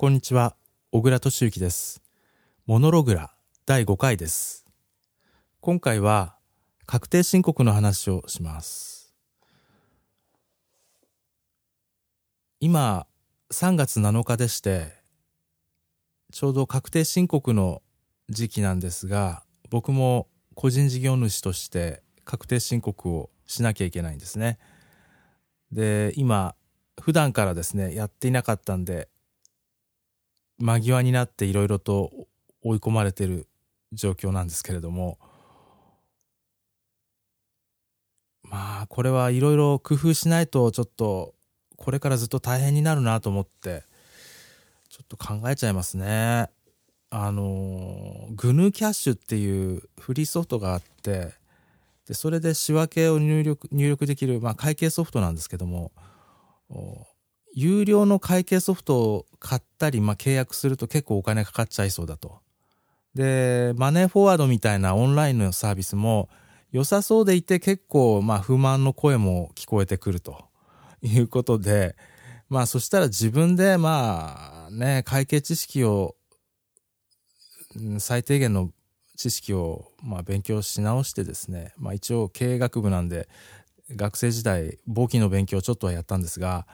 こんにちは、小倉敏之です。モノログラ第5回です。今回は確定申告の話をします。今、3月7日でして、ちょうど確定申告の時期なんですが、僕も個人事業主として確定申告をしなきゃいけないんですね。で、今、普段からですね、やっていなかったんで、間際になっていろいろと追い込まれてる状況なんですけれども、まあ、これはいろいろ工夫しないとちょっと、これからずっと大変になるなと思って、ちょっと考えちゃいますね。あの、グヌーキャッシュっていうフリーソフトがあって、でそれで仕分けを入力入力できる、まあ、会計ソフトなんですけども、有料の会計ソフトを買ったり、まあ、契約すると結構お金かかっちゃいそうだと。で、マネーフォワードみたいなオンラインのサービスも良さそうでいて結構まあ不満の声も聞こえてくるということで、まあそしたら自分でまあね、会計知識を、うん最低限の知識をまあ勉強し直してですね、まあ一応経営学部なんで学生時代簿記の勉強をちょっとはやったんですが、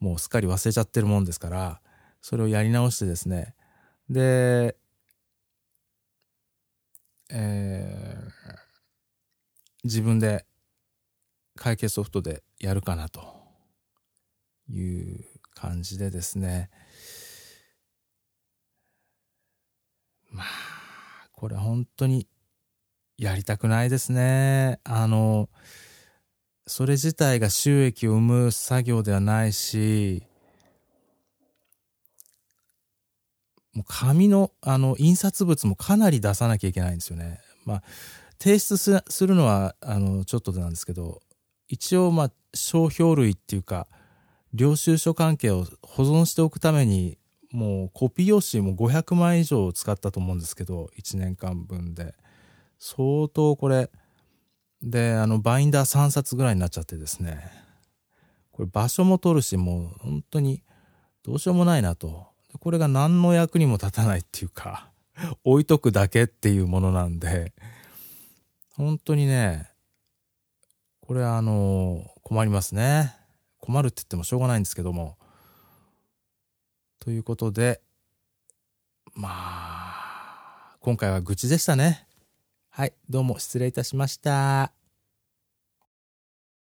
もうすっかり忘れちゃってるもんですから、それをやり直してですね。で、えー自分で会計ソフトでやるかなという感じでですね。まあ、これ本当にやりたくないですね。あの、それ自体が収益を生む作業ではないし、もう紙の、あの、印刷物もかなり出さなきゃいけないんですよね。まあ、提出すするのは、あの、ちょっとなんですけど、一応、まあ、商標類っていうか、領収書関係を保存しておくために、もうコピー用紙も500枚以上使ったと思うんですけど、1年間分で。相当これ、で、あの、バインダー3冊ぐらいになっちゃってですね。これ場所も取るし、もう本当にどうしようもないなと。これが何の役にも立たないっていうか、置いとくだけっていうものなんで、本当にね、これあの、困りますね。困るって言ってもしょうがないんですけども。ということで、まあ、今回は愚痴でしたね。はい、どうも失礼いたしました。